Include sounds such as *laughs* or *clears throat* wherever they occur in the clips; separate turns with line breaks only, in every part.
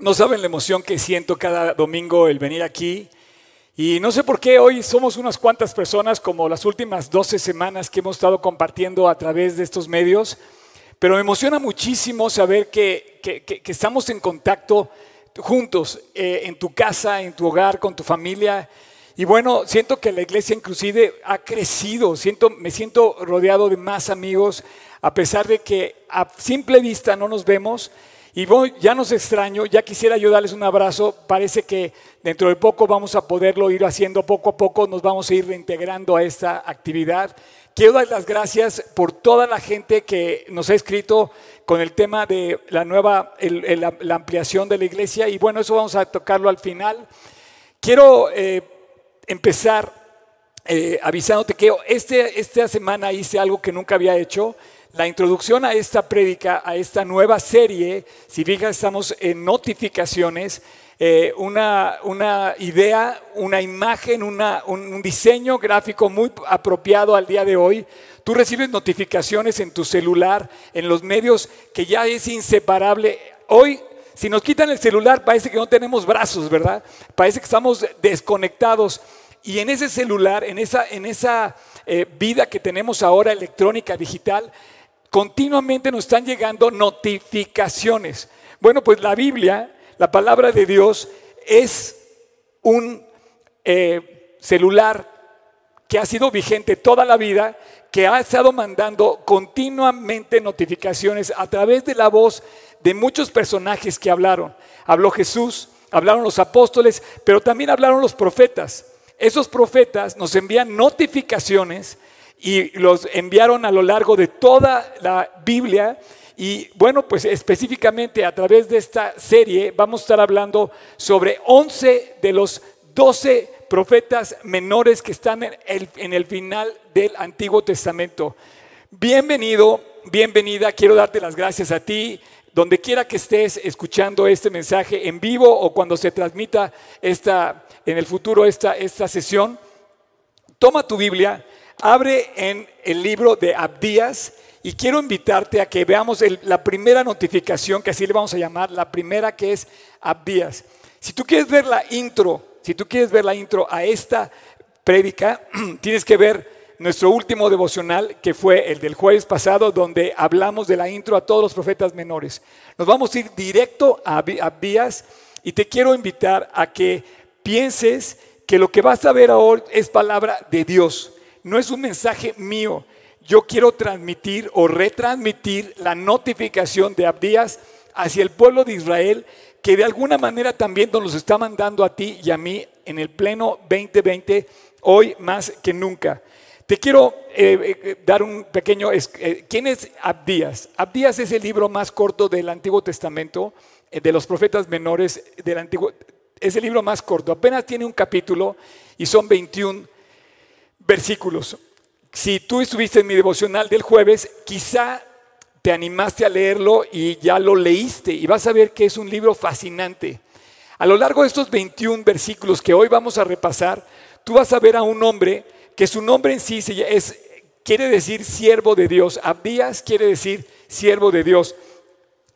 No saben la emoción que siento cada domingo el venir aquí. Y no sé por qué hoy somos unas cuantas personas, como las últimas 12 semanas que hemos estado compartiendo a través de estos medios, pero me emociona muchísimo saber que, estamos en contacto juntos, eh, en tu casa, en tu hogar, con tu familia. Y bueno, siento que la iglesia inclusive ha crecido, siento, me siento rodeado de más amigos, a pesar de que a simple vista no nos vemos, y voy, ya nos extraño, ya quisiera yo darles un abrazo. Parece que dentro de poco vamos a poderlo ir haciendo poco a poco, nos vamos a ir reintegrando a esta actividad. Quiero dar las gracias por toda la gente que nos ha escrito con el tema de la nueva, la, ampliación de la iglesia. Y bueno, eso vamos a tocarlo al final. Quiero eh, empezar eh, avisándote que este, esta semana hice algo que nunca había hecho la introducción a esta prédica, a esta nueva serie, si fijas, estamos en notificaciones, eh, una, una, idea, una imagen, un diseño gráfico muy apropiado al día de hoy. Tú recibes notificaciones en tu celular, en los medios, que ya es inseparable. Hoy, si nos quitan el celular, parece que no tenemos brazos, ¿verdad? Parece que estamos desconectados. Y en ese celular, en esa, en esa eh, vida que tenemos ahora electrónica, digital, continuamente nos están llegando notificaciones. Bueno, pues la Biblia, la palabra de Dios, es un eh, celular que ha sido vigente toda la vida, que ha estado mandando continuamente notificaciones a través de la voz de muchos personajes que hablaron. Habló Jesús, hablaron los apóstoles, pero también hablaron los profetas. Esos profetas nos envían notificaciones y los enviaron a lo largo de toda la Biblia. Y bueno, pues específicamente a través de esta serie vamos a estar hablando sobre 11 de los 12 profetas menores que están en el, final del Antiguo Testamento. Bienvenido, bienvenida, quiero darte las gracias a ti, donde quiera que estés escuchando este mensaje en vivo o cuando se transmita esta, en el futuro esta, esta sesión. Toma tu Biblia Abre en el libro de Abdías y quiero invitarte a que veamos la primera notificación, que así le vamos a llamar, la primera que es Abdías. Si tú quieres ver la intro, si tú quieres ver la intro a esta prédica, *clears throat* tienes que ver nuestro último devocional, que fue el del jueves pasado, donde hablamos de la intro a todos los profetas menores. Nos vamos a ir directo a Abdías y te quiero invitar a que pienses que lo que vas a ver ahora es palabra de Dios no es un mensaje mío. Yo quiero transmitir o retransmitir la notificación de Abdías hacia el pueblo de Israel, que de alguna manera también nos está mandando a ti y a mí en el pleno 2020, hoy más que nunca. Te quiero eh, eh, dar un pequeño... Eh, ¿Quién es Abdías? Abdías es el libro más corto del Antiguo Testamento, de los profetas menores del Antiguo... Es el libro más corto, apenas tiene un capítulo y son 21 versículos. Si tú estuviste en mi devocional del jueves, quizá te animaste a leerlo y ya lo leíste y vas a ver que es un libro fascinante. A lo largo de estos 21 versículos que hoy vamos a repasar, tú vas a ver a un hombre que su nombre en sí es, quiere decir siervo de Dios. Abdías quiere decir siervo de Dios.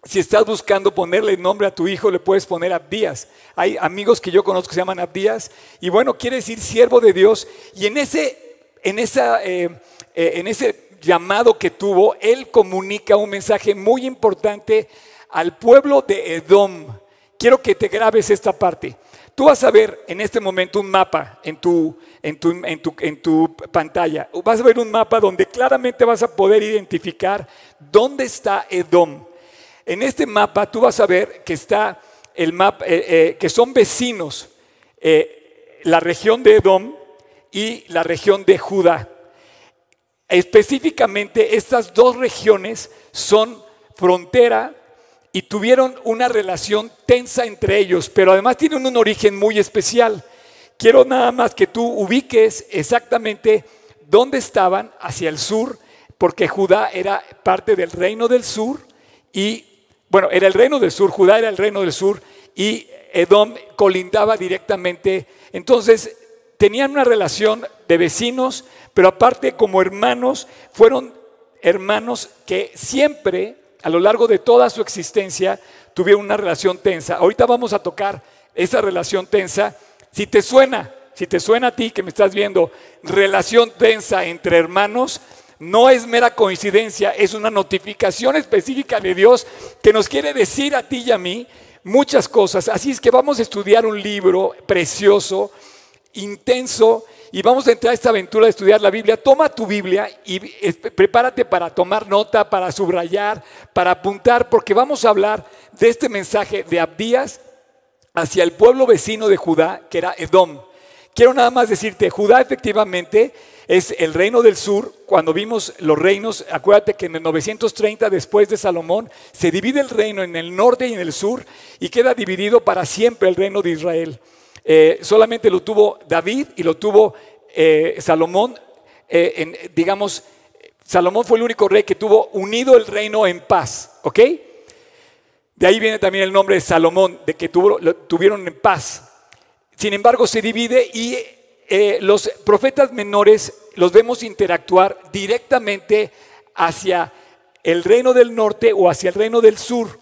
Si estás buscando ponerle nombre a tu hijo, le puedes poner Abdías. Hay amigos que yo conozco que se llaman Abdías. Y bueno, quiere decir siervo de Dios. Y en ese, eh, eh, en ese llamado que tuvo, él comunica un mensaje muy importante al pueblo de Edom. Quiero que te grabes esta parte. Tú vas a ver en este momento un mapa en tu, pantalla. Vas a ver un mapa donde claramente vas a poder identificar dónde está Edom. En este mapa tú vas a ver que eh, son vecinos, la región de Edom y la región de Judá. Específicamente estas dos regiones son frontera y tuvieron una relación tensa entre ellos, pero además tienen un origen muy especial. Quiero nada más que tú ubiques exactamente dónde estaban hacia el sur, porque Judá era parte del reino del sur y bueno, era el reino del sur, Judá era el reino del sur y Edom colindaba directamente. Entonces, tenían una relación de vecinos, pero aparte como hermanos, fueron hermanos que siempre a lo largo de toda su existencia tuvieron una relación tensa. Ahorita vamos a tocar esa relación tensa. Si te suena, si te suena a ti que me estás viendo, relación tensa entre hermanos, no es mera coincidencia, es una notificación específica de Dios que nos quiere decir a ti y a mí muchas cosas. Así es que vamos a estudiar un libro precioso, intenso, y vamos a entrar a esta aventura de estudiar la Biblia. Toma tu Biblia y prepárate para tomar nota, para subrayar, para apuntar, porque vamos a hablar de este mensaje de Abdías hacia el pueblo vecino de Judá, que era Edom. Quiero nada más decirte, Judá efectivamente es el reino del sur. Cuando vimos los reinos, acuérdate que en el 930 después de Salomón se divide el reino en el norte y en el sur y queda dividido para siempre el reino de Israel. Eh, solamente lo tuvo David y lo tuvo eh, Salomón. Eh, digamos, Salomón fue el único rey que tuvo unido el reino en paz, ¿ok? De ahí viene también el nombre de Salomón, de que lo, tuvieron en paz. Sin embargo, se divide y los profetas menores los vemos interactuar directamente hacia el reino del norte o hacia el reino del sur,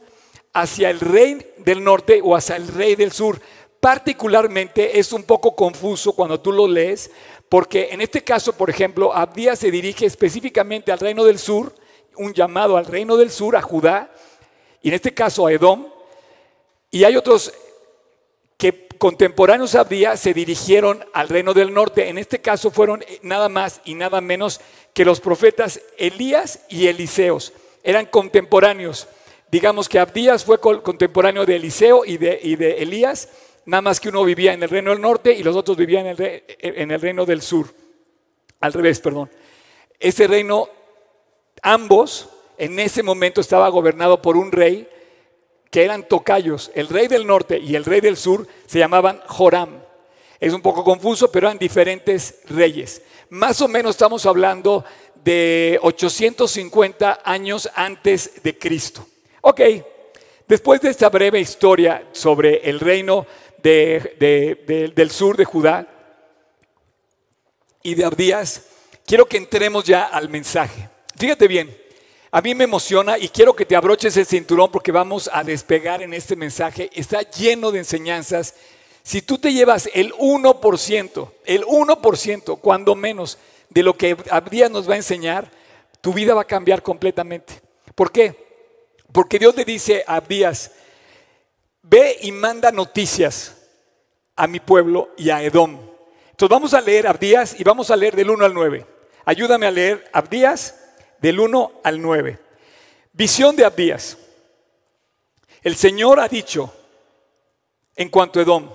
hacia el rey del norte o hacia el rey del sur. Particularmente es un poco confuso cuando tú lo lees, porque en este caso, por ejemplo, Abdías se dirige específicamente al reino del sur, un llamado al reino del sur, a Judá, y en este caso a Edom, y hay otros que contemporáneos a Abdías se dirigieron al reino del norte. En este caso fueron nada más y nada menos que los profetas Elías y Eliseos. Eran contemporáneos. Digamos que Abdías fue contemporáneo de Eliseo y de, y de Elías, nada más que uno vivía en el reino del norte y los otros vivían en el, en el reino del sur. Al revés, perdón. Ese reino, ambos, en ese momento estaba gobernado por un rey que eran tocayos. El rey del norte y el rey del sur se llamaban Joram. Es un poco confuso, pero eran diferentes reyes. Más o menos estamos hablando de 850 años antes de Cristo. Ok, después de esta breve historia sobre el reino del sur de Judá y de Abdías, quiero que entremos ya al mensaje. Fíjate bien, a mí me emociona y quiero que te abroches el cinturón porque vamos a despegar en este mensaje. Está lleno de enseñanzas. Si tú te llevas el 1%, el 1%, cuando menos, de lo que Abdías nos va a enseñar, tu vida va a cambiar completamente. ¿Por qué? Porque Dios le dice a Abdías, ve y manda noticias a mi pueblo y a Edom. Entonces vamos a leer Abdías y vamos a leer del 1 al 9. Ayúdame a leer Abdías del 1 al 9. Visión de Abdías. El Señor ha dicho en cuanto a Edom,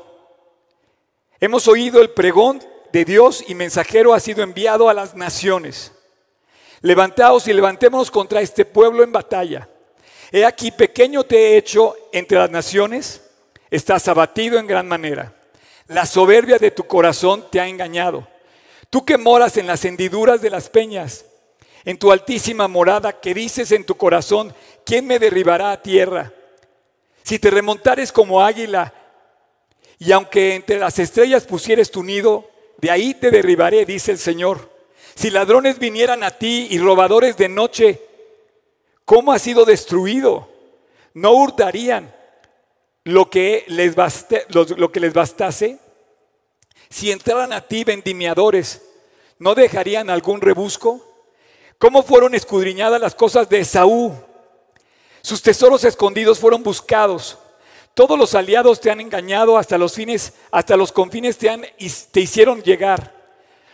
hemos oído el pregón de Dios y mensajero ha sido enviado a las naciones. Levantaos y levantémonos contra este pueblo en batalla. He aquí, pequeño te he hecho entre las naciones, estás abatido en gran manera. La soberbia de tu corazón te ha engañado. Tú que moras en las hendiduras de las peñas, en tu altísima morada, que dices en tu corazón, ¿quién me derribará a tierra? Si te remontares como águila, y aunque entre las estrellas pusieres tu nido, de ahí te derribaré, dice el Señor. Si ladrones vinieran a ti y robadores de noche, ¿Cómo ha sido destruido? ¿No hurtarían lo que les, lo, que les bastase? Si entraran a ti vendimiadores, ¿no dejarían algún rebusco? ¿Cómo fueron escudriñadas las cosas de Esaú? Sus tesoros escondidos fueron buscados. Todos los aliados te han engañado hasta los fines, hasta los confines te, han, te hicieron llegar.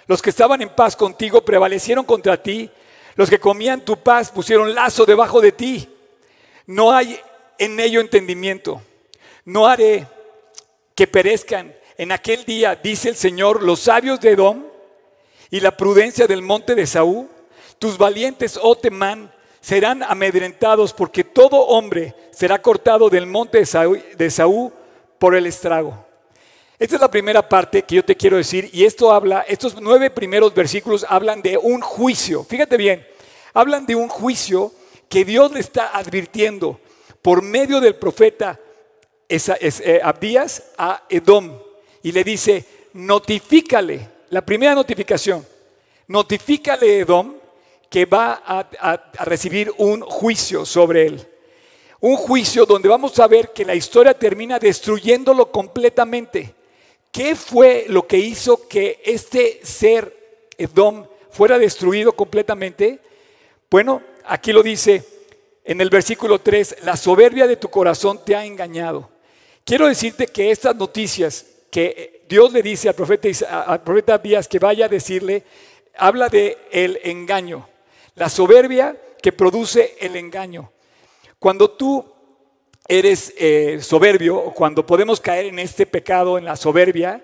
Los que estaban en paz contigo prevalecieron contra ti los que comían tu paz pusieron lazo debajo de ti. No hay en ello entendimiento. No haré que perezcan en aquel día, dice el Señor, los sabios de Edom y la prudencia del monte de Saúl. Tus valientes, oh Temán, serán amedrentados porque todo hombre será cortado del monte de Saúl, por el estrago. Esta es la primera parte que yo te quiero decir y esto habla, estos nueve primeros versículos hablan de un juicio. Fíjate bien, hablan de un juicio que Dios le está advirtiendo por medio del profeta eh, Abdías a Edom y le dice, notifícale, la primera notificación, notifícale Edom que va a, recibir un juicio sobre él. Un juicio donde vamos a ver que la historia termina destruyéndolo completamente. ¿Qué fue lo que hizo que este ser Edom fuera destruido completamente? Bueno, aquí lo dice en el versículo 3, la soberbia de tu corazón te ha engañado. Quiero decirte que estas noticias que Dios le dice al profeta, al profeta Abías que vaya a decirle, habla de el engaño, la soberbia que produce el engaño. Cuando tú eres eh, soberbio, cuando podemos caer en este pecado, en la soberbia,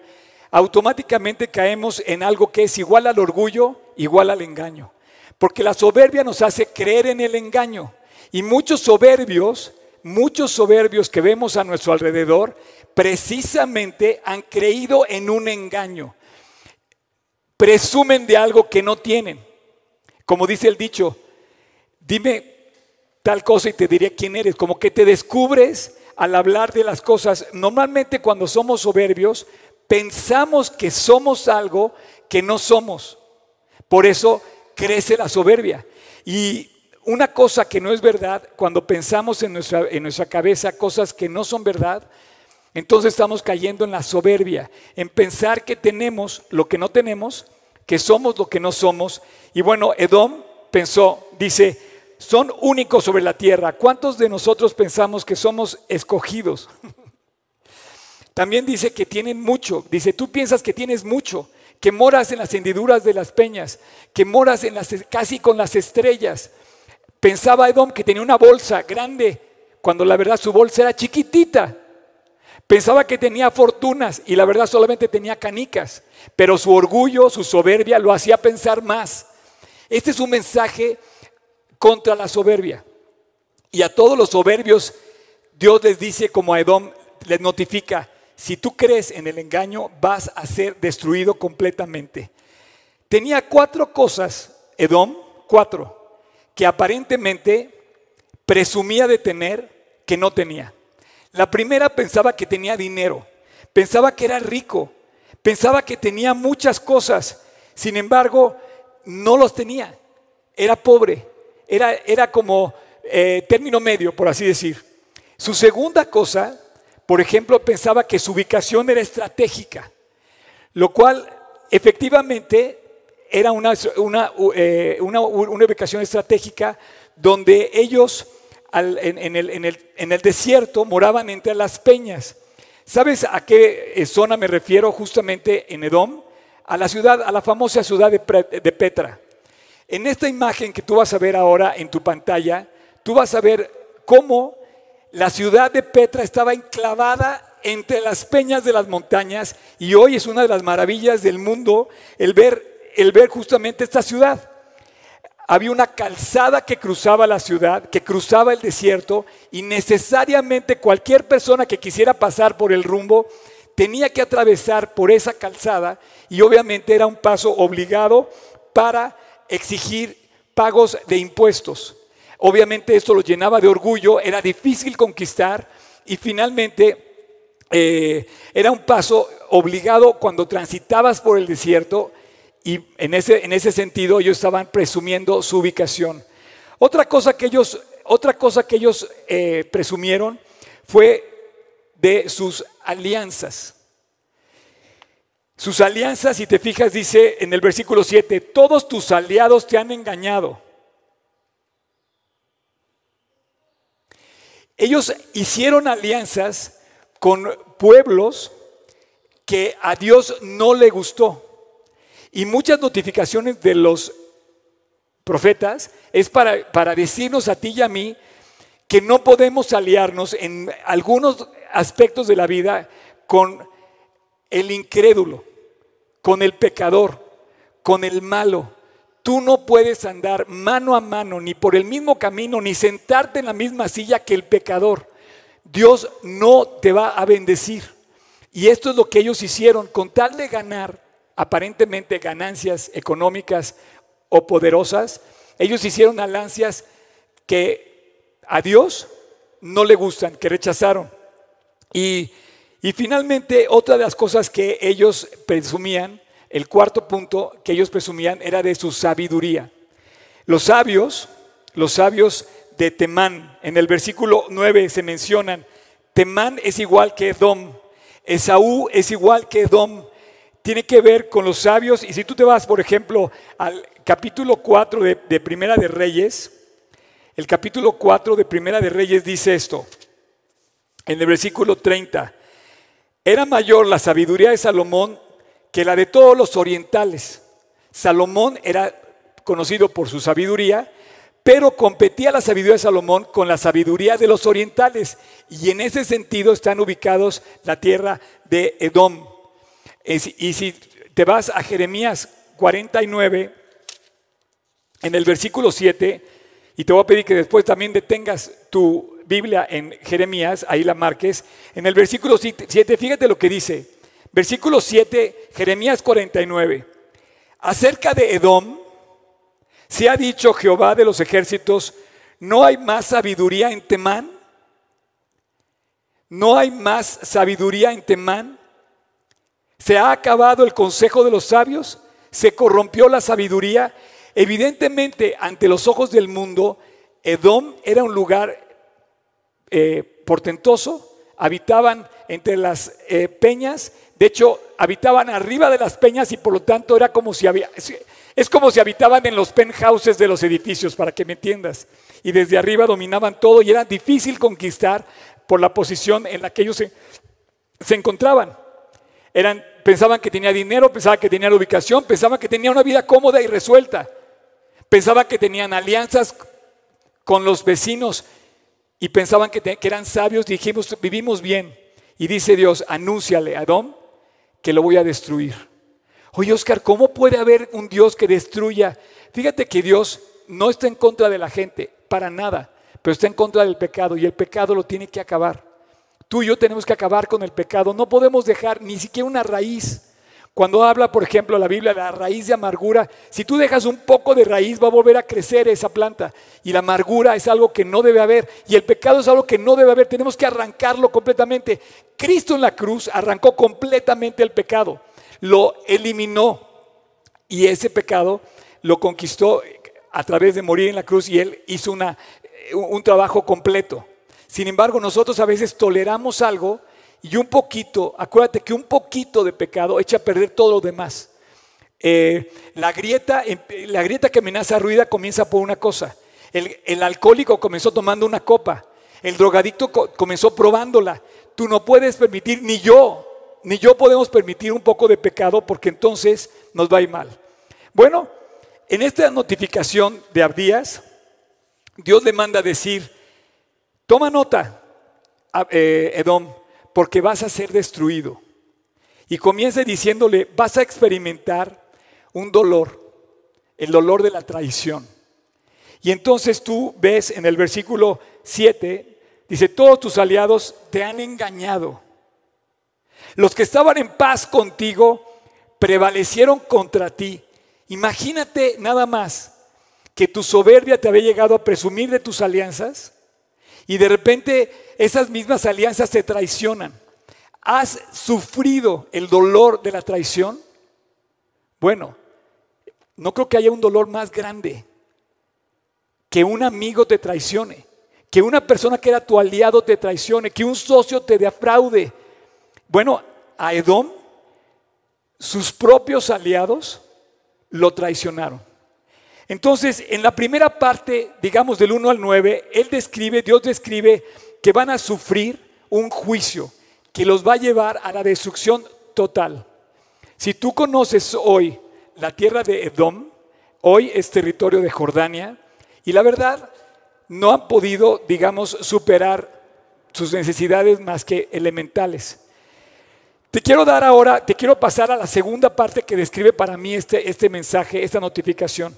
automáticamente caemos en algo que es igual al orgullo, igual al engaño. Porque la soberbia nos hace creer en el engaño. Y muchos soberbios, muchos soberbios que vemos a nuestro alrededor, precisamente han creído en un engaño. Presumen de algo que no tienen. Como dice el dicho, dime tal cosa y te diré quién eres. Como que te descubres al hablar de las cosas. Normalmente cuando somos soberbios, pensamos que somos algo que no somos. Por eso crece la soberbia. Y una cosa que no es verdad, cuando pensamos en nuestra, en nuestra cabeza cosas que no son verdad, entonces estamos cayendo en la soberbia, en pensar que tenemos lo que no tenemos, que somos lo que no somos. Y bueno, Edom pensó, dice, son únicos sobre la tierra. ¿Cuántos de nosotros pensamos que somos escogidos? También dice que tienen mucho. Dice, tú piensas que tienes mucho, que moras en las hendiduras de las peñas, que moras en las, casi con las estrellas. Pensaba Edom que tenía una bolsa grande, cuando la verdad su bolsa era chiquitita. Pensaba que tenía fortunas y la verdad solamente tenía canicas, pero su orgullo, su soberbia lo hacía pensar más. Este es un mensaje contra la soberbia. Y a todos los soberbios, Dios les dice como a Edom, les notifica, si tú crees en el engaño, vas a ser destruido completamente. Tenía cuatro cosas, Edom, cuatro que aparentemente presumía de tener que no tenía. La primera pensaba que tenía dinero, pensaba que era rico, pensaba que tenía muchas cosas, sin embargo, no los tenía, era pobre, era, era como eh, término medio, por así decir. Su segunda cosa, por ejemplo, pensaba que su ubicación era estratégica, lo cual efectivamente era eh, una, ubicación estratégica donde ellos en, el, desierto moraban entre las peñas. ¿Sabes a qué eh, zona me refiero justamente en Edom? A la ciudad, a la famosa ciudad de Petra. En esta imagen que tú vas a ver ahora en tu pantalla, tú vas a ver cómo la ciudad de Petra estaba enclavada entre las peñas de las montañas y hoy es una de las maravillas del mundo el ver el ver justamente esta ciudad. Había una calzada que cruzaba la ciudad, que cruzaba el desierto, y necesariamente cualquier persona que quisiera pasar por el rumbo tenía que atravesar por esa calzada y obviamente era un paso obligado para exigir pagos de impuestos. Obviamente esto lo llenaba de orgullo, era difícil conquistar y finalmente eh, era un paso obligado cuando transitabas por el desierto y en ese, en ese sentido ellos estaban presumiendo su ubicación. Otra cosa que ellos, otra cosa que ellos eh, presumieron fue de sus alianzas. Sus alianzas, si te fijas, dice en el versículo 7, todos tus aliados te han engañado. Ellos hicieron alianzas con pueblos que a Dios no le gustó. Y muchas notificaciones de los profetas es para, para decirnos a ti y a mí que no podemos aliarnos en algunos aspectos de la vida con el incrédulo, con el pecador, con el malo. Tú no puedes andar mano a mano ni por el mismo camino ni sentarte en la misma silla que el pecador. Dios no te va a bendecir. Y esto es lo que ellos hicieron con tal de ganar aparentemente ganancias económicas o poderosas, ellos hicieron alianzas que a Dios no le gustan, que rechazaron. Y, y finalmente, otra de las cosas que ellos presumían, el cuarto punto que ellos presumían era de su sabiduría. Los sabios, los sabios de Temán, en el versículo 9 se mencionan, Temán es igual que Edom, Esaú es igual que Edom, tiene que ver con los sabios. Y si tú te vas, por ejemplo, al capítulo 4 de, Primera de Reyes, el capítulo 4 de Primera de Reyes dice esto, en el versículo 30, era mayor la sabiduría de Salomón que la de todos los orientales. Salomón era conocido por su sabiduría, pero competía la sabiduría de Salomón con la sabiduría de los orientales. Y en ese sentido están ubicados la tierra de Edom. Y si te vas a Jeremías 49, en el versículo 7, y te voy a pedir que después también detengas tu Biblia en Jeremías, ahí la marques. En el versículo 7, fíjate lo que dice. Versículo 7, Jeremías 49. Acerca de Edom, se ha dicho Jehová de los ejércitos, ¿no hay más sabiduría en Temán? ¿No hay más sabiduría en Temán? ¿Se ha acabado el consejo de los sabios? ¿Se corrompió la sabiduría? Evidentemente, ante los ojos del mundo, Edom era un lugar eh, portentoso, habitaban entre las eh, peñas, de hecho, habitaban arriba de las peñas y por lo tanto era como si había, es, como si habitaban en los penthouses de los edificios, para que me entiendas, y desde arriba dominaban todo y era difícil conquistar por la posición en la que ellos se, se encontraban. Eran, pensaban que tenía dinero, pensaban que tenía ubicación, pensaban que tenía una vida cómoda y resuelta. Pensaban que tenían alianzas con los vecinos y pensaban que, eran sabios. Dijimos, vivimos bien. Y dice Dios, anúnciale a Adón que lo voy a destruir. Oye, Oscar, ¿cómo puede haber un Dios que destruya? Fíjate que Dios no está en contra de la gente, para nada, pero está en contra del pecado y el pecado lo tiene que acabar. Tú y yo tenemos que acabar con el pecado. No podemos dejar ni siquiera una raíz. Cuando habla, por ejemplo, la Biblia de la raíz de amargura, si tú dejas un poco de raíz va a volver a crecer esa planta. Y la amargura es algo que no debe haber. Y el pecado es algo que no debe haber. Tenemos que arrancarlo completamente. Cristo en la cruz arrancó completamente el pecado. Lo eliminó. Y ese pecado lo conquistó a través de morir en la cruz y él hizo una, un trabajo completo. Sin embargo, nosotros a veces toleramos algo y un poquito, acuérdate que un poquito de pecado echa a perder todo lo demás. Eh, la, grieta, la grieta que amenaza ruida comienza por una cosa. El, alcohólico comenzó tomando una copa. El drogadicto comenzó probándola. Tú no puedes permitir, ni yo, ni yo podemos permitir un poco de pecado porque entonces nos va a ir mal. Bueno, en esta notificación de Abdías, Dios le manda decir, toma nota, eh, Edom, porque vas a ser destruido. Y comienza diciéndole, vas a experimentar un dolor, el dolor de la traición. Y entonces tú ves en el versículo 7, dice, todos tus aliados te han engañado. Los que estaban en paz contigo prevalecieron contra ti. Imagínate nada más que tu soberbia te había llegado a presumir de tus alianzas y de repente esas mismas alianzas se traicionan. ¿Has sufrido el dolor de la traición? Bueno, no creo que haya un dolor más grande que un amigo te traicione, que una persona que era tu aliado te traicione, que un socio te defraude. Bueno, a Edom, sus propios aliados lo traicionaron. Entonces, en la primera parte, digamos del 1 al 9, él describe, Dios describe que van a sufrir un juicio que los va a llevar a la destrucción total. Si tú conoces hoy la tierra de Edom, hoy es territorio de Jordania, y la verdad no han podido, digamos, superar sus necesidades más que elementales. Te quiero dar ahora, te quiero pasar a la segunda parte que describe para mí este, este mensaje, esta notificación.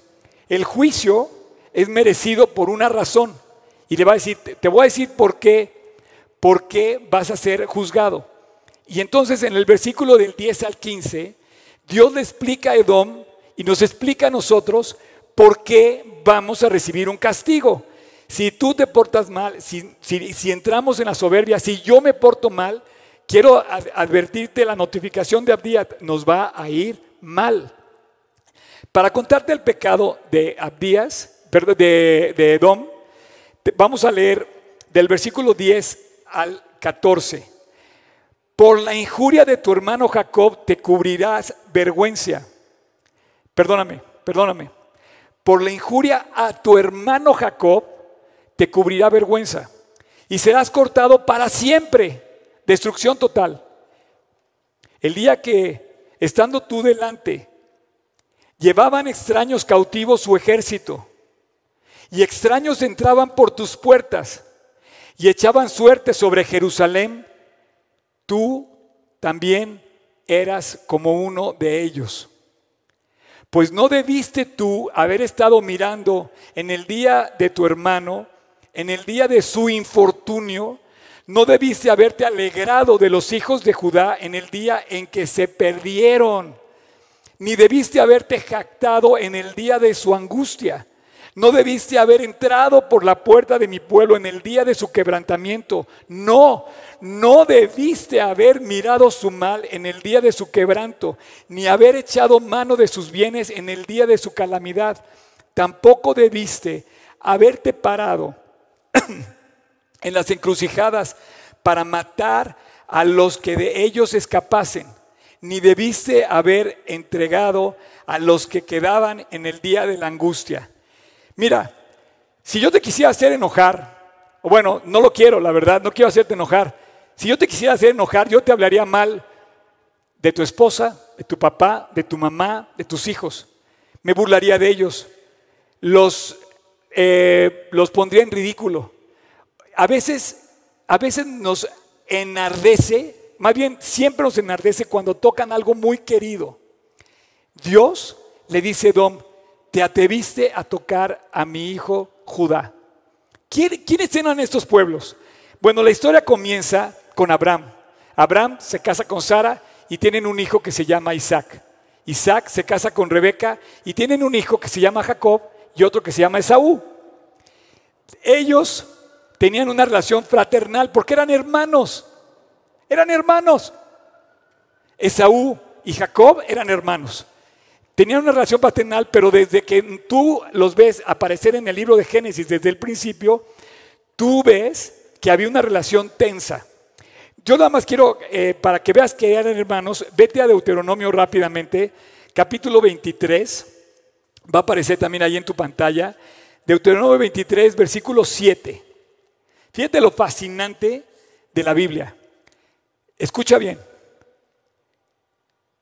El juicio es merecido por una razón. Y le va a decir, te voy a decir por qué, por qué vas a ser juzgado. Y entonces en el versículo del 10 al 15, Dios le explica a Edom y nos explica a nosotros por qué vamos a recibir un castigo. Si tú te portas mal, si, si, entramos en la soberbia, si yo me porto mal, quiero advertirte la notificación de Abdías, nos va a ir mal. Para contarte el pecado de Abdías, de, de Edom, vamos a leer del versículo 10 al 14. Por la injuria de tu hermano Jacob te cubrirás vergüenza. Perdóname, perdóname. Por la injuria a tu hermano Jacob te cubrirá vergüenza y serás cortado para siempre. Destrucción total. El día que, estando tú delante, llevaban extraños cautivos su ejército y extraños entraban por tus puertas y echaban suerte sobre Jerusalén, tú también eras como uno de ellos. Pues no debiste tú haber estado mirando en el día de tu hermano, en el día de su infortunio, no debiste haberte alegrado de los hijos de Judá en el día en que se perdieron, ni debiste haberte jactado en el día de su angustia. No debiste haber entrado por la puerta de mi pueblo en el día de su quebrantamiento. No, no debiste haber mirado su mal en el día de su quebranto, ni haber echado mano de sus bienes en el día de su calamidad. Tampoco debiste haberte parado *clears throat* en las encrucijadas para matar a los que de ellos escapasen, ni debiste haber entregado a los que quedaban en el día de la angustia Mira, si yo te quisiera hacer enojar, o bueno, no lo quiero, la verdad, no quiero hacerte enojar. Si yo te quisiera hacer enojar, yo te hablaría mal de tu esposa, de tu papá, de tu mamá, de tus hijos. Me burlaría de ellos. Los, eh, los pondría en ridículo. A veces, a veces nos enardece, más bien siempre nos enardece cuando tocan algo muy querido. Dios le dice, Dom, te atreviste a tocar a mi hijo Judá. ¿Quiénes eran estos pueblos? Bueno, la historia comienza con Abraham. Abraham se casa con Sara y tienen un hijo que se llama Isaac. Isaac se casa con Rebeca y tienen un hijo que se llama Jacob y otro que se llama Esaú. Ellos tenían una relación fraternal porque eran hermanos. Eran hermanos. Esaú y Jacob eran hermanos. Tenían una relación paternal, pero desde que tú los ves aparecer en el libro de Génesis desde el principio, tú ves que había una relación tensa. Yo nada más quiero, eh, para que veas que eran hermanos, vete a Deuteronomio rápidamente, capítulo 23, va a aparecer también ahí en tu pantalla, Deuteronomio 23, versículo 7. Fíjate lo fascinante de la Biblia. Escucha bien.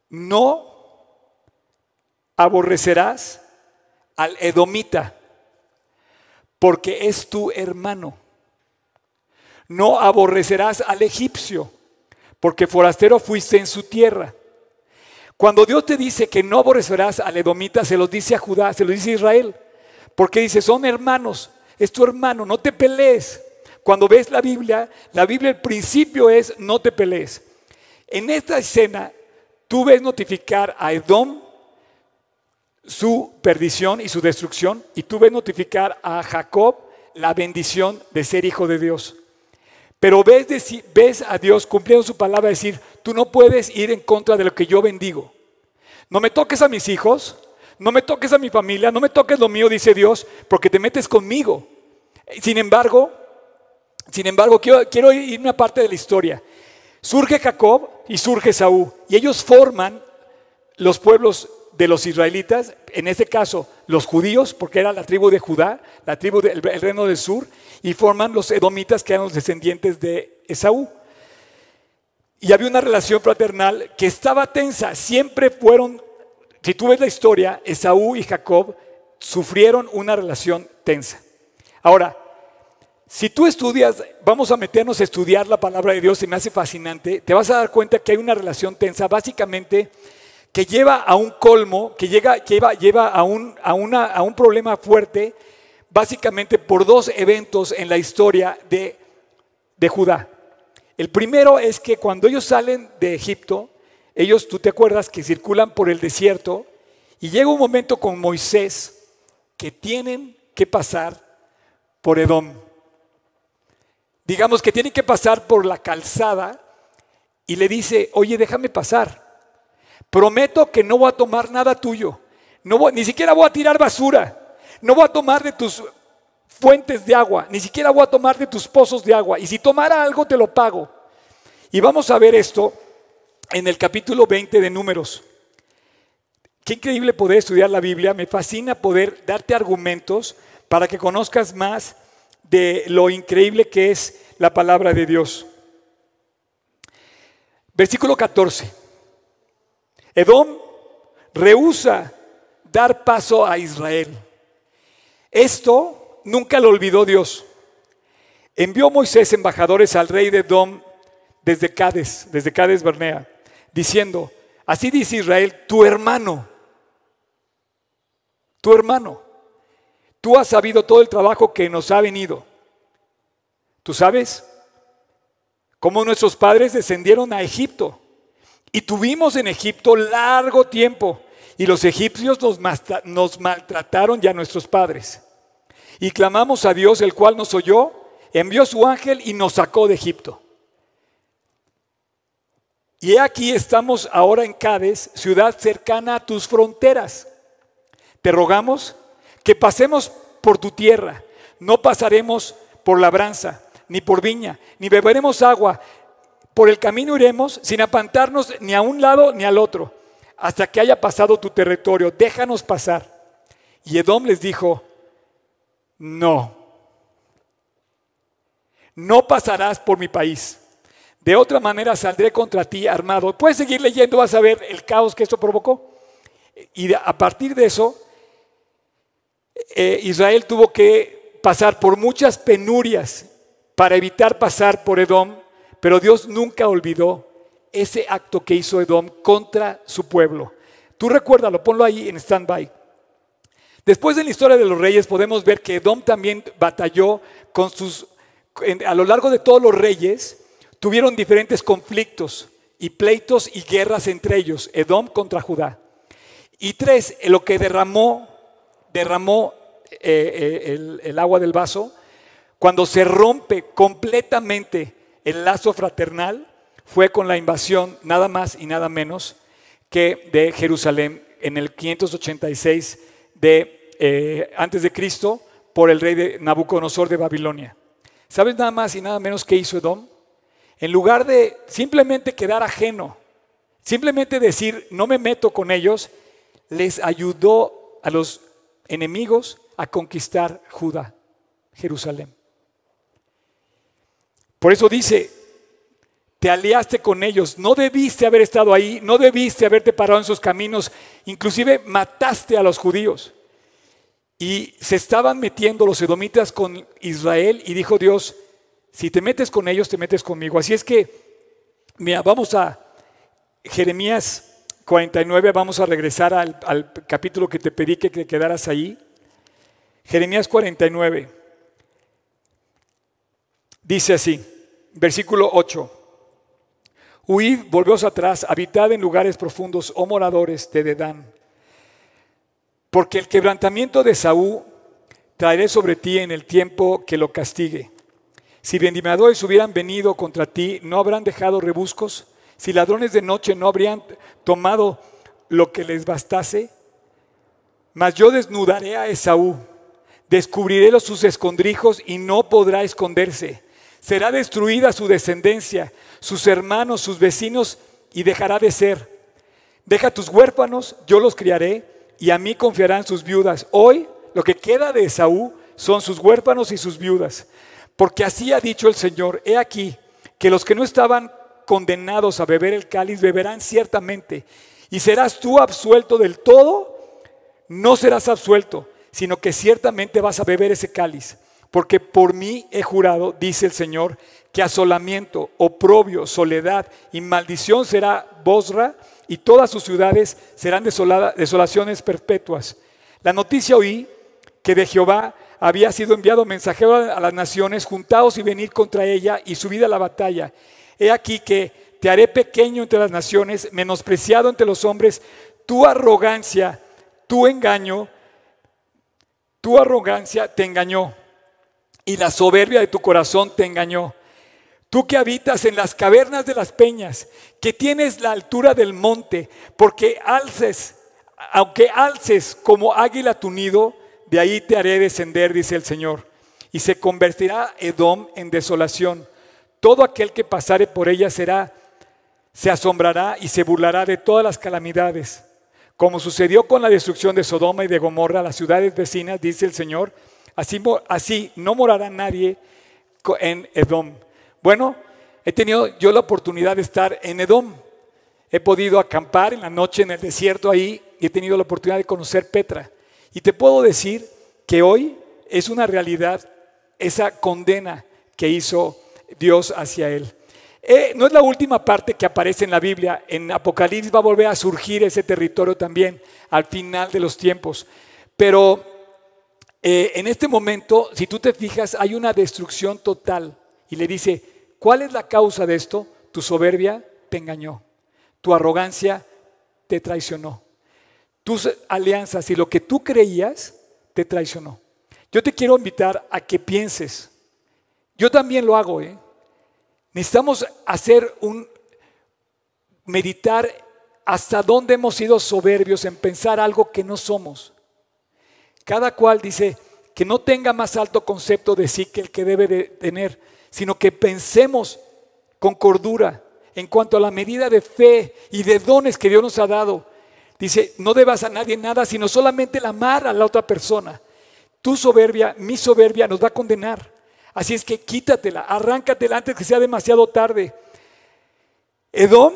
No aborrecerás al edomita, porque es tu hermano. No aborrecerás al egipcio, porque forastero fuiste en su tierra. Cuando Dios te dice que no aborrecerás al edomita, se lo dice a Judá, se lo dice a Israel, porque dice, son hermanos, es tu hermano, no te pelees. Cuando ves la Biblia, la Biblia el principio es no te pelees. En esta escena, tú ves notificar a Edom su perdición y su destrucción y tú ves notificar a Jacob la bendición de ser hijo de Dios. Pero ves, a Dios cumpliendo su palabra, decir, tú no puedes ir en contra de lo que yo bendigo. No me toques a mis hijos, no me toques a mi familia, no me toques lo mío, dice Dios, porque te metes conmigo. Sin embargo, sin embargo, quiero, quiero irme a parte de la historia. Surge Jacob y surge Saúl, y ellos forman los pueblos de los israelitas, en este caso los judíos, porque era la tribu de Judá, la tribu del reino del sur, y forman los edomitas que eran los descendientes de Esaú. Y había una relación fraternal que estaba tensa, siempre fueron, si tú ves la historia, Esaú y Jacob sufrieron una relación tensa. Ahora, si tú estudias, vamos a meternos a estudiar la palabra de Dios, se me hace fascinante, te vas a dar cuenta que hay una relación tensa, básicamente que lleva a un colmo, que llega, lleva, lleva a, un, a, una, a un problema fuerte, básicamente por dos eventos en la historia de, de Judá. El primero es que cuando ellos salen de Egipto, ellos, tú te acuerdas, que circulan por el desierto y llega un momento con Moisés que tienen que pasar por Edom. Digamos que tienen que pasar por la calzada y le dice, oye, déjame pasar. Prometo que no voy a tomar nada tuyo. No ni siquiera voy a tirar basura. No voy a tomar de tus fuentes de agua, ni siquiera voy a tomar de tus pozos de agua. Y si tomara algo, te lo pago. Y vamos a ver esto en el capítulo 20 de Números. Qué increíble poder estudiar la Biblia. Me fascina poder darte argumentos para que conozcas más de lo increíble que es la palabra de Dios. Versículo 14. Edom rehúsa dar paso a Israel. Esto nunca lo olvidó Dios. Envió Moisés embajadores al rey de Edom desde Cádiz, desde Cádiz Bernea, diciendo, así dice Israel, tu hermano, tu hermano, tú has sabido todo el trabajo que nos ha venido. ¿Tú sabes cómo nuestros padres descendieron a Egipto? Y tuvimos en Egipto largo tiempo y los egipcios nos, maltrataron ya nuestros padres. Y clamamos a Dios, el cual nos oyó, envió su ángel y nos sacó de Egipto. Y aquí estamos ahora en Cádiz, ciudad cercana a tus fronteras. Te rogamos que pasemos por tu tierra, no pasaremos por labranza, ni por viña, ni beberemos agua. Por el camino iremos sin apantarnos ni a un lado ni al otro, hasta que haya pasado tu territorio. Déjanos pasar. Y Edom les dijo, no, no pasarás por mi país. De otra manera saldré contra ti armado. Puedes seguir leyendo, vas a ver el caos que esto provocó. Y a partir de eso, eh, Israel tuvo que pasar por muchas penurias para evitar pasar por Edom, pero Dios nunca olvidó ese acto que hizo Edom contra su pueblo. Tú recuérdalo, ponlo ahí en stand-by. Después de la historia de los reyes podemos ver que Edom también batalló con sus, a lo largo de todos los reyes, tuvieron diferentes conflictos y pleitos y guerras entre ellos, Edom contra Judá. Y tres, lo que derramó, derramó eh, eh, el, agua del vaso, cuando se rompe completamente el lazo fraternal, fue con la invasión nada más y nada menos que de Jerusalén en el 586 de, eh, antes de Cristo por el rey de Nabucodonosor de Babilonia. ¿Sabes nada más y nada menos que hizo Edom? En lugar de simplemente quedar ajeno, simplemente decir, no me meto con ellos, les ayudó a los enemigos a conquistar Judá, Jerusalén. Por eso dice, te aliaste con ellos, no debiste haber estado ahí, no debiste haberte parado en sus caminos, inclusive mataste a los judíos. Y se estaban metiendo los edomitas con Israel y dijo Dios, si te metes con ellos, te metes conmigo. Así es que, mira, vamos a Jeremías 49, vamos a regresar al, capítulo que te pedí que te quedaras ahí. Jeremías 49. Dice así, versículo 8. Huid, volveos atrás, habitad en lugares profundos, oh moradores de Dedán. Porque el quebrantamiento de Saúl traeré sobre ti en el tiempo que lo castigue. Si vendimadores hubieran venido contra ti, ¿no habrán dejado rebuscos? Si ladrones de noche no habrían tomado lo que les bastase. Mas yo desnudaré a Esaú, descubriré los sus escondrijos y no podrá esconderse. Será destruida su descendencia, sus hermanos, sus vecinos, y dejará de ser. Deja tus huérfanos, yo los criaré, y a mí confiarán sus viudas. Hoy lo que queda de Esaú son sus huérfanos y sus viudas. Porque así ha dicho el Señor, he aquí que los que no estaban condenados a beber el cáliz beberán ciertamente. Y serás tú absuelto del todo, no serás absuelto, sino que ciertamente vas a beber ese cáliz. Porque por mí he jurado, dice el Señor, que asolamiento, oprobio, soledad y maldición será Bosra y todas sus ciudades serán desolaciones perpetuas. La noticia oí que de Jehová había sido enviado mensajero a las naciones, juntaos y venid contra ella y subid a la batalla. He aquí que te haré pequeño entre las naciones, menospreciado entre los hombres, tu arrogancia, tu engaño, tu arrogancia te engañó y la soberbia de tu corazón te engañó. Tú que habitas en las cavernas de las peñas, que tienes la altura del monte, porque alces, aunque alces como águila tu nido, de ahí te haré descender, dice el Señor, y se convertirá Edom en desolación. Todo aquel que pasare por ella será, se asombrará y se burlará de todas las calamidades. Como sucedió con la destrucción de Sodoma y de Gomorra, las ciudades vecinas, dice el Señor, así, no morará nadie en Edom. Bueno, he tenido yo la oportunidad de estar en Edom. He podido acampar en la noche en el desierto ahí y he tenido la oportunidad de conocer Petra. Y te puedo decir que hoy es una realidad esa condena que hizo Dios hacia él. Eh, no es la última parte que aparece en la Biblia. En Apocalipsis va a volver a surgir ese territorio también al final de los tiempos. Pero eh, en este momento, si tú te fijas, hay una destrucción total. Y le dice, ¿cuál es la causa de esto? Tu soberbia te engañó. Tu arrogancia te traicionó. Tus alianzas y lo que tú creías te traicionó. Yo te quiero invitar a que pienses. Yo también lo hago, ¿eh? Necesitamos hacer un meditar hasta dónde hemos sido soberbios en pensar algo que no somos. Cada cual dice que no tenga más alto concepto de sí que el que debe de tener, sino que pensemos con cordura en cuanto a la medida de fe y de dones que Dios nos ha dado. Dice, no debas a nadie nada, sino solamente el amar a la otra persona. Tu soberbia, mi soberbia nos va a condenar. Así es que quítatela, arráncatela antes que sea demasiado tarde. Edom,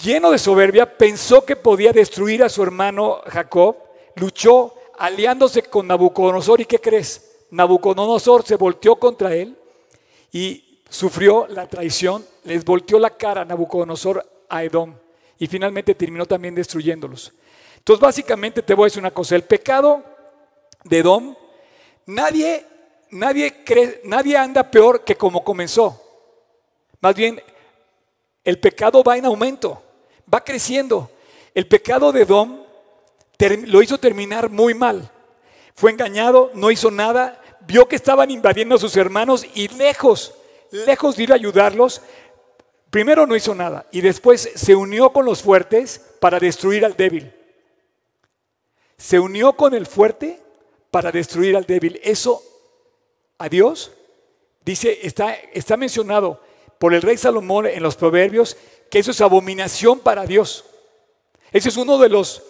lleno de soberbia, pensó que podía destruir a su hermano Jacob, luchó aliándose con Nabucodonosor. ¿Y qué crees? Nabucodonosor se volteó contra él y sufrió la traición, les volteó la cara a Nabucodonosor a Edom y finalmente terminó también destruyéndolos. Entonces, básicamente te voy a decir una cosa, el pecado de Edom, nadie nadie, cree, nadie anda peor que como comenzó. Más bien, el pecado va en aumento, va creciendo. El pecado de Dom lo hizo terminar muy mal. Fue engañado, no hizo nada, vio que estaban invadiendo a sus hermanos y lejos, lejos de ir a ayudarlos, primero no hizo nada y después se unió con los fuertes para destruir al débil. Se unió con el fuerte para destruir al débil. Eso a Dios, dice, está, está mencionado por el rey Salomón en los proverbios que eso es abominación para Dios. Ese es uno de los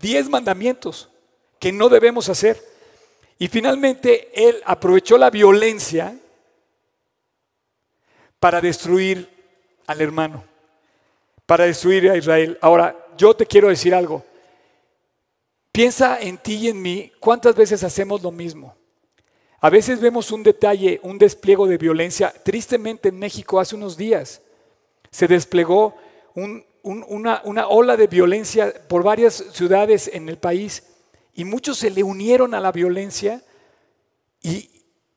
diez mandamientos que no debemos hacer. Y finalmente él aprovechó la violencia para destruir al hermano, para destruir a Israel. Ahora, yo te quiero decir algo. Piensa en ti y en mí, ¿cuántas veces hacemos lo mismo? A veces vemos un detalle, un despliego de violencia. Tristemente en México hace unos días se desplegó una, ola de violencia por varias ciudades en el país y muchos se le unieron a la violencia y,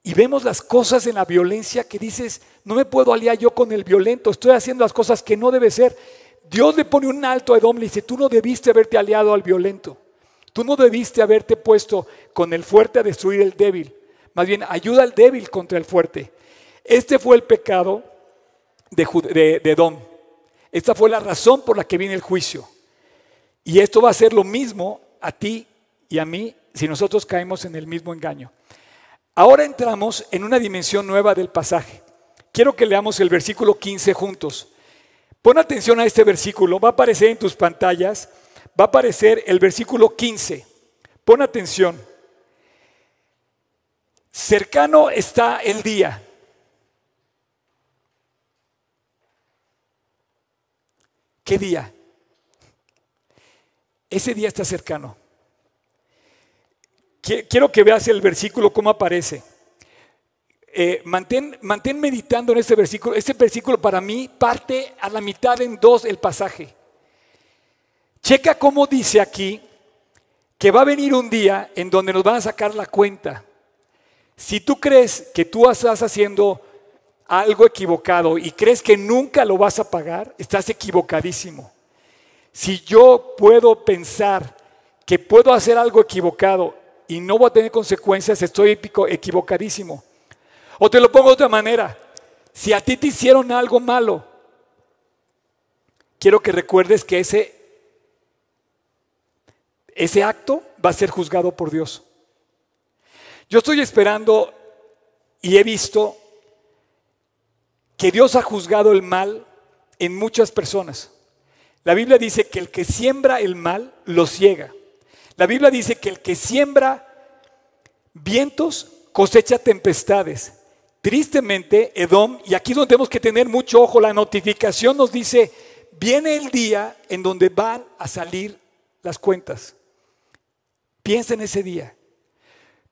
y vemos las cosas en la violencia que dices, no me puedo aliar yo con el violento, estoy haciendo las cosas que no debe ser. Dios le pone un alto a Edom, le dice, tú no debiste haberte aliado al violento, tú no debiste haberte puesto con el fuerte a destruir el débil. Más bien, ayuda al débil contra el fuerte. Este fue el pecado de, de, Edom. Esta fue la razón por la que viene el juicio. Y esto va a ser lo mismo a ti y a mí si nosotros caemos en el mismo engaño. Ahora entramos en una dimensión nueva del pasaje. Quiero que leamos el versículo 15 juntos. Pon atención a este versículo, va a aparecer en tus pantallas, va a aparecer el versículo 15. Pon atención. Cercano está el día. ¿Qué día? Ese día está cercano. Quiero que veas el versículo, cómo aparece. Eh, mantén, mantén meditando en este versículo. Este versículo para mí parte a la mitad en dos el pasaje. Checa cómo dice aquí que va a venir un día en donde nos van a sacar la cuenta. Si tú crees que tú estás haciendo algo equivocado y crees que nunca lo vas a pagar, estás equivocadísimo. Si yo puedo pensar que puedo hacer algo equivocado y no voy a tener consecuencias, estoy equivocadísimo. O te lo pongo de otra manera. Si a ti te hicieron algo malo, quiero que recuerdes que ese, ese acto va a ser juzgado por Dios. Yo estoy esperando y he visto que Dios ha juzgado el mal en muchas personas. La Biblia dice que el que siembra el mal lo ciega. La Biblia dice que el que siembra vientos cosecha tempestades. Tristemente, Edom, y aquí es donde tenemos que tener mucho ojo, la notificación nos dice, viene el día en donde van a salir las cuentas. Piensa en ese día.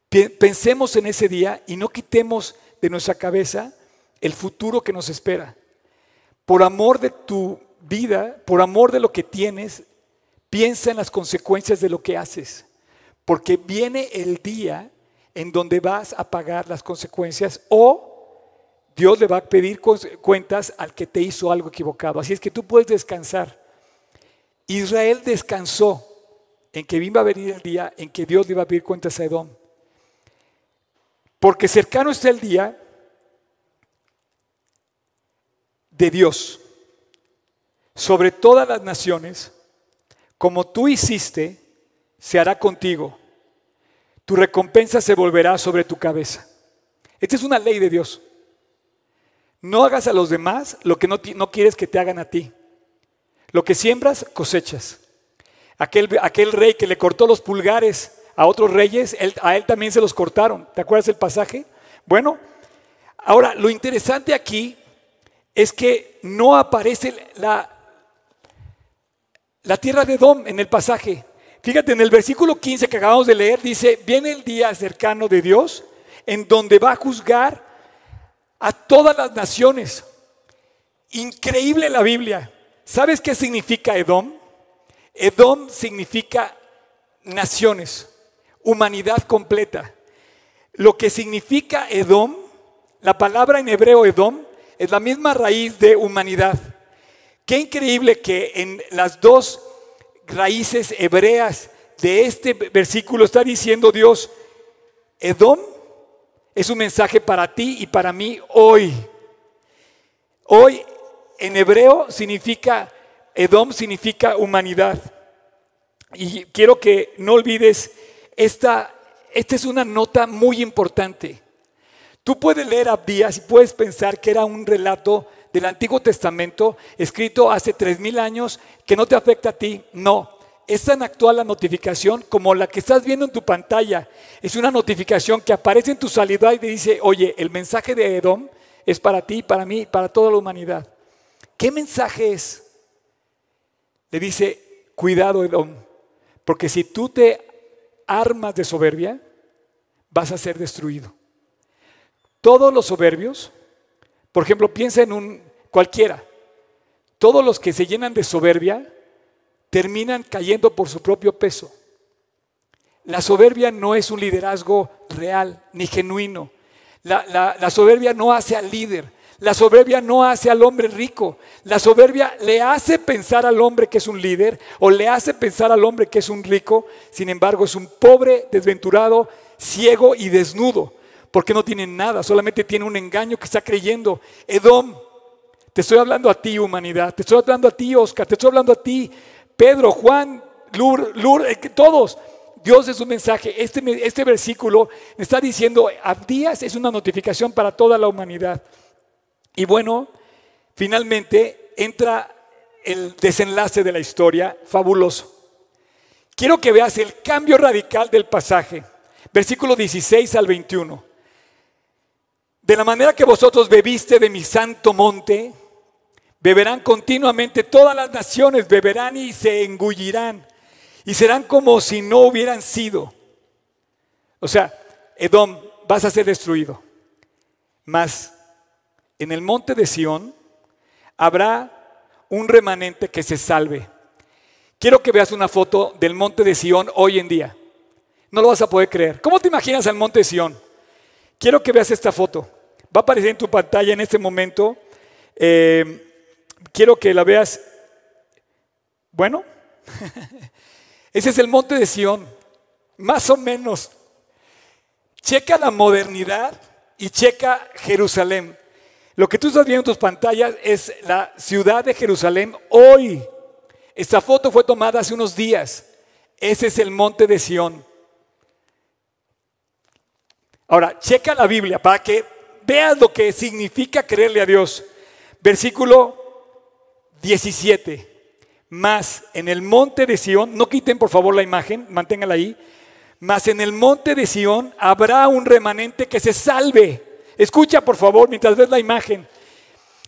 Pensemos en ese día y no quitemos de nuestra cabeza el futuro que nos espera. Por amor de tu vida, por amor de lo que tienes, piensa en las consecuencias de lo que haces. Porque viene el día en donde vas a pagar las consecuencias o Dios le va a pedir cuentas al que te hizo algo equivocado. Así es que tú puedes descansar. Israel descansó en que iba a venir el día en que Dios le iba a pedir cuentas a Edom. Porque cercano está el día de Dios sobre todas las naciones, como tú hiciste, se hará contigo. Tu recompensa se volverá sobre tu cabeza. Esta es una ley de Dios. No hagas a los demás lo que no, quieres que te hagan a ti. Lo que siembras, cosechas. Aquel rey que le cortó los pulgares a otros reyes, a él también se los cortaron. ¿Te acuerdas del pasaje? Bueno, ahora lo interesante aquí es que no aparece la, la tierra de Edom en el pasaje. Fíjate, en el versículo 15 que acabamos de leer dice, viene el día cercano de Dios en donde va a juzgar a todas las naciones. Increíble la Biblia. ¿Sabes qué significa Edom? Edom significa naciones, humanidad completa. Lo que significa Edom, la palabra en hebreo Edom, es la misma raíz de humanidad. Qué increíble que en las dos raíces hebreas de este versículo está diciendo Dios, Edom es un mensaje para ti y para mí hoy. Hoy en hebreo significa, Edom significa humanidad. Y quiero que no olvides, esta, esta es una nota muy importante. Tú puedes leer Abdías y puedes pensar que era un relato del Antiguo Testamento escrito hace tres mil años que no te afecta a ti. No, es tan actual la notificación como la que estás viendo en tu pantalla. Es una notificación que aparece en tu salida y te dice, oye, el mensaje de Edom es para ti, para mí, para toda la humanidad. ¿Qué mensaje es? Le dice, cuidado Edom, porque si tú te armas de soberbia, vas a ser destruido. Todos los soberbios, por ejemplo, piensa en un cualquiera, todos los que se llenan de soberbia terminan cayendo por su propio peso. La soberbia no es un liderazgo real ni genuino. La, la, soberbia no hace al líder. La soberbia no hace al hombre rico. La soberbia le hace pensar al hombre que es un líder o le hace pensar al hombre que es un rico. Sin embargo, es un pobre, desventurado, ciego y desnudo porque no tiene nada, solamente tiene un engaño que está creyendo. Edom, te estoy hablando a ti, humanidad, te estoy hablando a ti, Oscar, te estoy hablando a ti, Pedro, Juan, Lur, Lur, eh, todos. Dios es un mensaje. Este, este versículo está diciendo, Abdías es una notificación para toda la humanidad. Y bueno, finalmente entra el desenlace de la historia, fabuloso. Quiero que veas el cambio radical del pasaje, versículo 16 al 21. De la manera que vosotros bebiste de mi santo monte, beberán continuamente todas las naciones, beberán y se engullirán y serán como si no hubieran sido. O sea, Edom, vas a ser destruido. Mas en el monte de Sión habrá un remanente que se salve. Quiero que veas una foto del monte de Sión hoy en día. No lo vas a poder creer. ¿Cómo te imaginas al monte de Sión? Quiero que veas esta foto. Va a aparecer en tu pantalla en este momento. Eh, quiero que la veas. Bueno, *laughs* ese es el monte de Sión, más o menos. Checa la modernidad y checa Jerusalén. Lo que tú estás viendo en tus pantallas es la ciudad de Jerusalén hoy. Esta foto fue tomada hace unos días. Ese es el monte de Sión. Ahora, checa la Biblia para que veas lo que significa creerle a Dios. Versículo 17. Más en el monte de Sión, no quiten por favor la imagen, manténgala ahí. Más en el monte de Sión habrá un remanente que se salve. Escucha por favor mientras ves la imagen.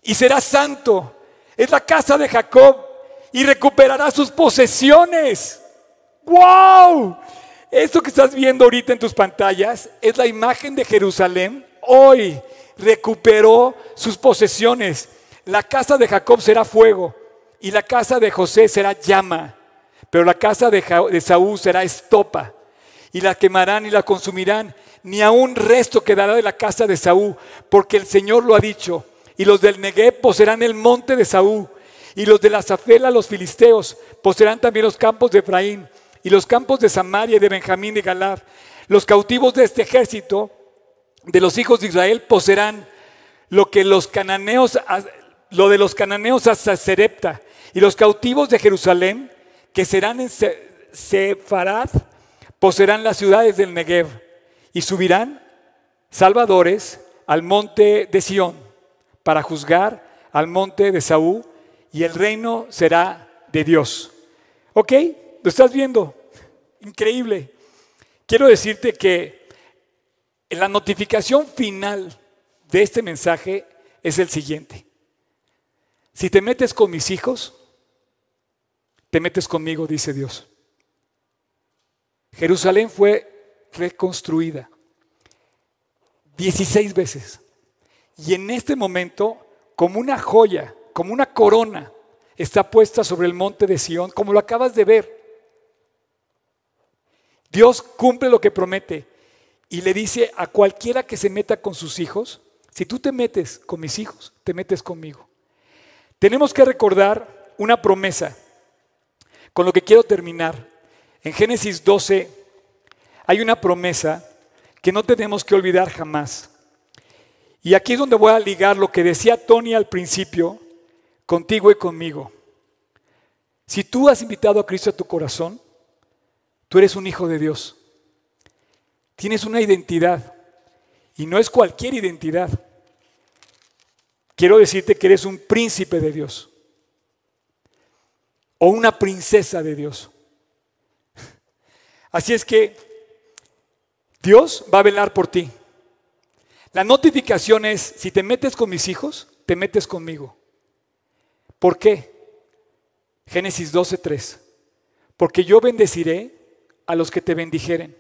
Y será santo. Es la casa de Jacob y recuperará sus posesiones. ¡Wow! Esto que estás viendo ahorita en tus pantallas es la imagen de Jerusalén. Hoy recuperó sus posesiones. La casa de Jacob será fuego y la casa de José será llama, pero la casa de, Saúl será estopa y la quemarán y la consumirán. Ni a un resto quedará de la casa de Saúl, porque el Señor lo ha dicho. Y los del Negev poseerán el monte de Saúl, y los de la Zafela, los filisteos, poseerán también los campos de Efraín, y los campos de Samaria y de Benjamín y Galad. Los cautivos de este ejército de los hijos de Israel poseerán lo que los cananeos, lo de los cananeos hasta Serepta, y los cautivos de Jerusalén, que serán en Sefarad, poseerán las ciudades del Negev, y subirán salvadores al monte de Sión, para juzgar al monte de Saúl, y el reino será de Dios. ¿Ok? ¿Lo estás viendo? Increíble. Quiero decirte que la notificación final de este mensaje es el siguiente. Si te metes con mis hijos, te metes conmigo, dice Dios. Jerusalén fue reconstruida 16 veces. Y en este momento, como una joya, como una corona, está puesta sobre el monte de Sión, como lo acabas de ver. Dios cumple lo que promete y le dice a cualquiera que se meta con sus hijos, si tú te metes con mis hijos, te metes conmigo. Tenemos que recordar una promesa con lo que quiero terminar. En Génesis 12 hay una promesa que no tenemos que olvidar jamás. Y aquí es donde voy a ligar lo que decía Tony al principio, contigo y conmigo. Si tú has invitado a Cristo a tu corazón, tú eres un hijo de Dios. Tienes una identidad. Y no es cualquier identidad. Quiero decirte que eres un príncipe de Dios. O una princesa de Dios. *laughs* Así es que Dios va a velar por ti. La notificación es, si te metes con mis hijos, te metes conmigo. ¿Por qué? Génesis 12:3. Porque yo bendeciré a los que te bendijeren,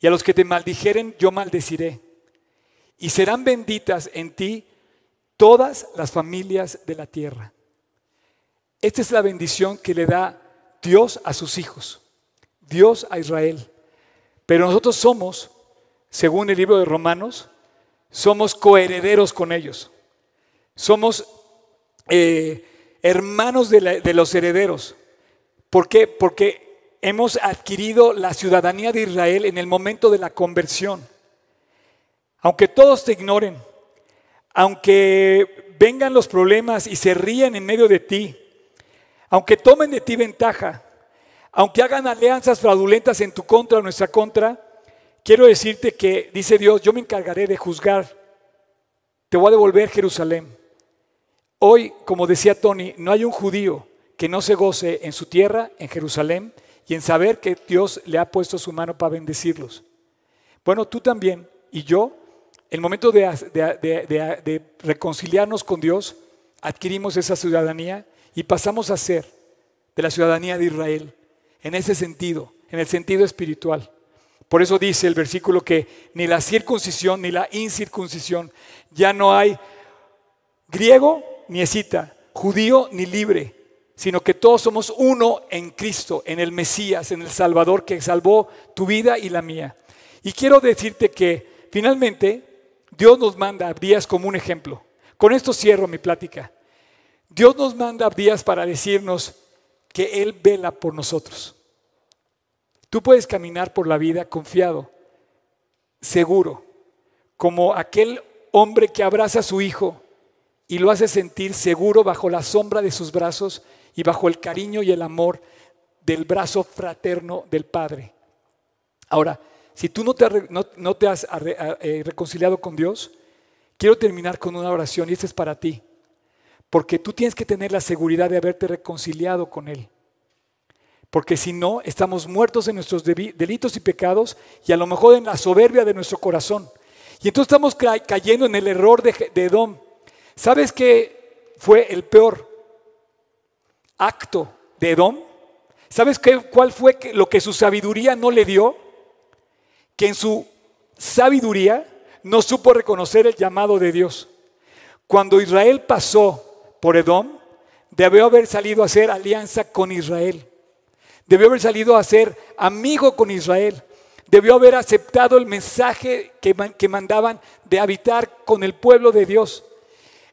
y a los que te maldijeren yo maldeciré. Y serán benditas en ti todas las familias de la tierra. Esta es la bendición que le da Dios a sus hijos, Dios a Israel. Pero nosotros somos, según el libro de Romanos, somos coherederos con ellos. Somos eh, hermanos de, de los herederos. ¿Por qué? Porque hemos adquirido la ciudadanía de Israel en el momento de la conversión. Aunque todos te ignoren, aunque vengan los problemas y se ríen en medio de ti, aunque tomen de ti ventaja, aunque hagan alianzas fraudulentas en tu contra o en nuestra contra, quiero decirte que, dice Dios, yo me encargaré de juzgar. Te voy a devolver Jerusalén. Hoy, como decía Tony, no hay un judío que no se goce en su tierra, en Jerusalén, y en saber que Dios le ha puesto su mano para bendecirlos. Bueno, tú también y yo, el momento de, de reconciliarnos con Dios, adquirimos esa ciudadanía y pasamos a ser de la ciudadanía de Israel en ese sentido, en el sentido espiritual. Por eso dice el versículo que ni la circuncisión ni la incircuncisión, ya no hay griego ni escita, judío ni libre, sino que todos somos uno en Cristo, en el Mesías, en el Salvador que salvó tu vida y la mía. Y quiero decirte que finalmente Dios nos manda a Abdías como un ejemplo. Con esto cierro mi plática. Dios nos manda a Abdías para decirnos, que Él vela por nosotros. Tú puedes caminar por la vida confiado, seguro, como aquel hombre que abraza a su hijo y lo hace sentir seguro bajo la sombra de sus brazos y bajo el cariño y el amor del brazo fraterno del Padre. Ahora, si tú no te, has eh, reconciliado con Dios, quiero terminar con una oración y esta es para ti. Porque tú tienes que tener la seguridad de haberte reconciliado con Él. Porque si no, estamos muertos en nuestros delitos y pecados y a lo mejor en la soberbia de nuestro corazón. Y entonces estamos cayendo en el error de, Edom. ¿Sabes qué fue el peor acto de Edom? ¿Sabes qué, cuál fue lo que su sabiduría no le dio? Que en su sabiduría no supo reconocer el llamado de Dios. Cuando Israel pasó por Edom, debió haber salido a hacer alianza con Israel. Debió haber salido a ser amigo con Israel. Debió haber aceptado el mensaje que, que mandaban de habitar con el pueblo de Dios.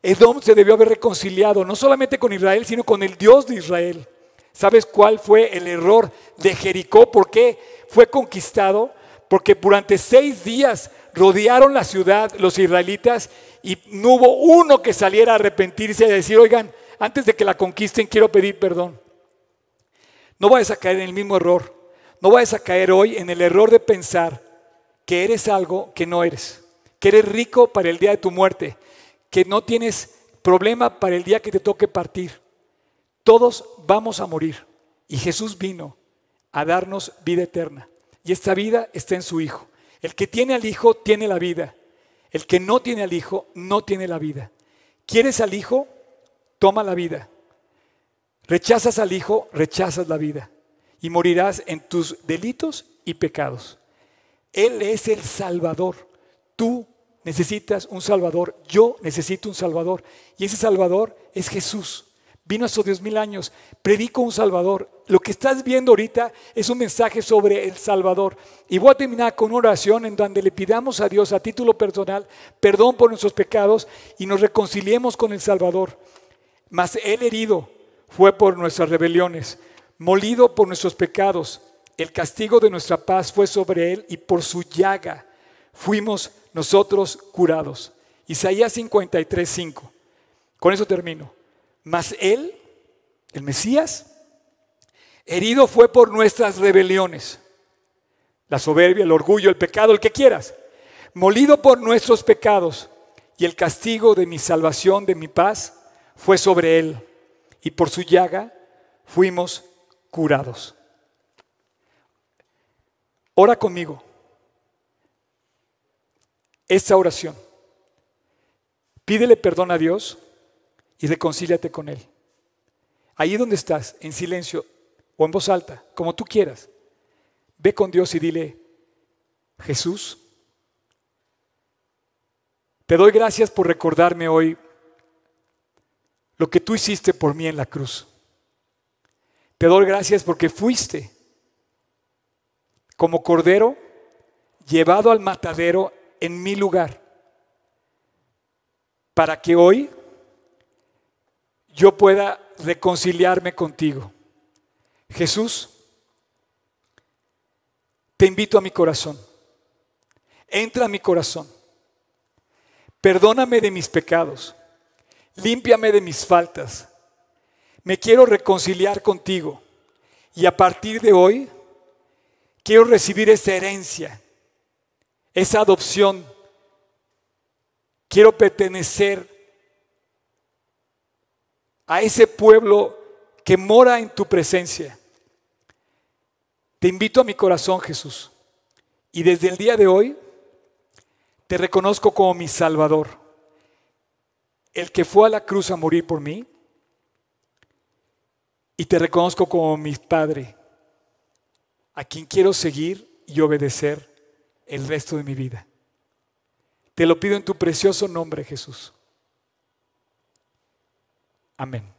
Edom se debió haber reconciliado no solamente con Israel, sino con el Dios de Israel. ¿Sabes cuál fue el error de Jericó? ¿Por qué fue conquistado? Porque durante seis días rodearon la ciudad los israelitas y no hubo uno que saliera a arrepentirse y a decir, oigan, antes de que la conquisten quiero pedir perdón. No vayas a caer en el mismo error. No vayas a caer hoy en el error de pensar que eres algo que no eres, que eres rico para el día de tu muerte, que no tienes problema para el día que te toque partir. Todos vamos a morir y Jesús vino a darnos vida eterna. Y esta vida está en su Hijo. El que tiene al Hijo tiene la vida. El que no tiene al Hijo no tiene la vida. ¿Quieres al Hijo? Toma la vida. Rechazas al Hijo, rechazas la vida. Y morirás en tus delitos y pecados. Él es el Salvador. Tú necesitas un Salvador. Yo necesito un Salvador. Y ese Salvador es Jesús. Vino hace Dios mil años, predico un Salvador. Lo que estás viendo ahorita es un mensaje sobre el Salvador. Y voy a terminar con una oración en donde le pidamos a Dios a título personal perdón por nuestros pecados y nos reconciliemos con el Salvador. Mas Él herido fue por nuestras rebeliones, molido por nuestros pecados. El castigo de nuestra paz fue sobre Él y por su llaga fuimos nosotros curados. Isaías 53, 5. Con eso termino. Mas Él, el Mesías, herido fue por nuestras rebeliones, la soberbia, el orgullo, el pecado, el que quieras, molido por nuestros pecados, y el castigo de mi salvación, de mi paz, fue sobre Él, y por su llaga fuimos curados. Ora conmigo esta oración. Pídele perdón a Dios y reconcíliate con Él. Ahí donde estás, en silencio o en voz alta, como tú quieras, ve con Dios y dile, Jesús, te doy gracias por recordarme hoy lo que tú hiciste por mí en la cruz. Te doy gracias porque fuiste como cordero llevado al matadero en mi lugar, para que hoy yo pueda reconciliarme contigo. Jesús, te invito a mi corazón. Entra a mi corazón. Perdóname de mis pecados. Límpiame de mis faltas. Me quiero reconciliar contigo. Y a partir de hoy, quiero recibir esa herencia, esa adopción. Quiero pertenecer a ese pueblo que mora en tu presencia. Te invito a mi corazón, Jesús. Y desde el día de hoy te reconozco como mi Salvador, el que fue a la cruz a morir por mí. Y te reconozco como mi Padre, a quien quiero seguir y obedecer el resto de mi vida. Te lo pido en tu precioso nombre, Jesús. Amén.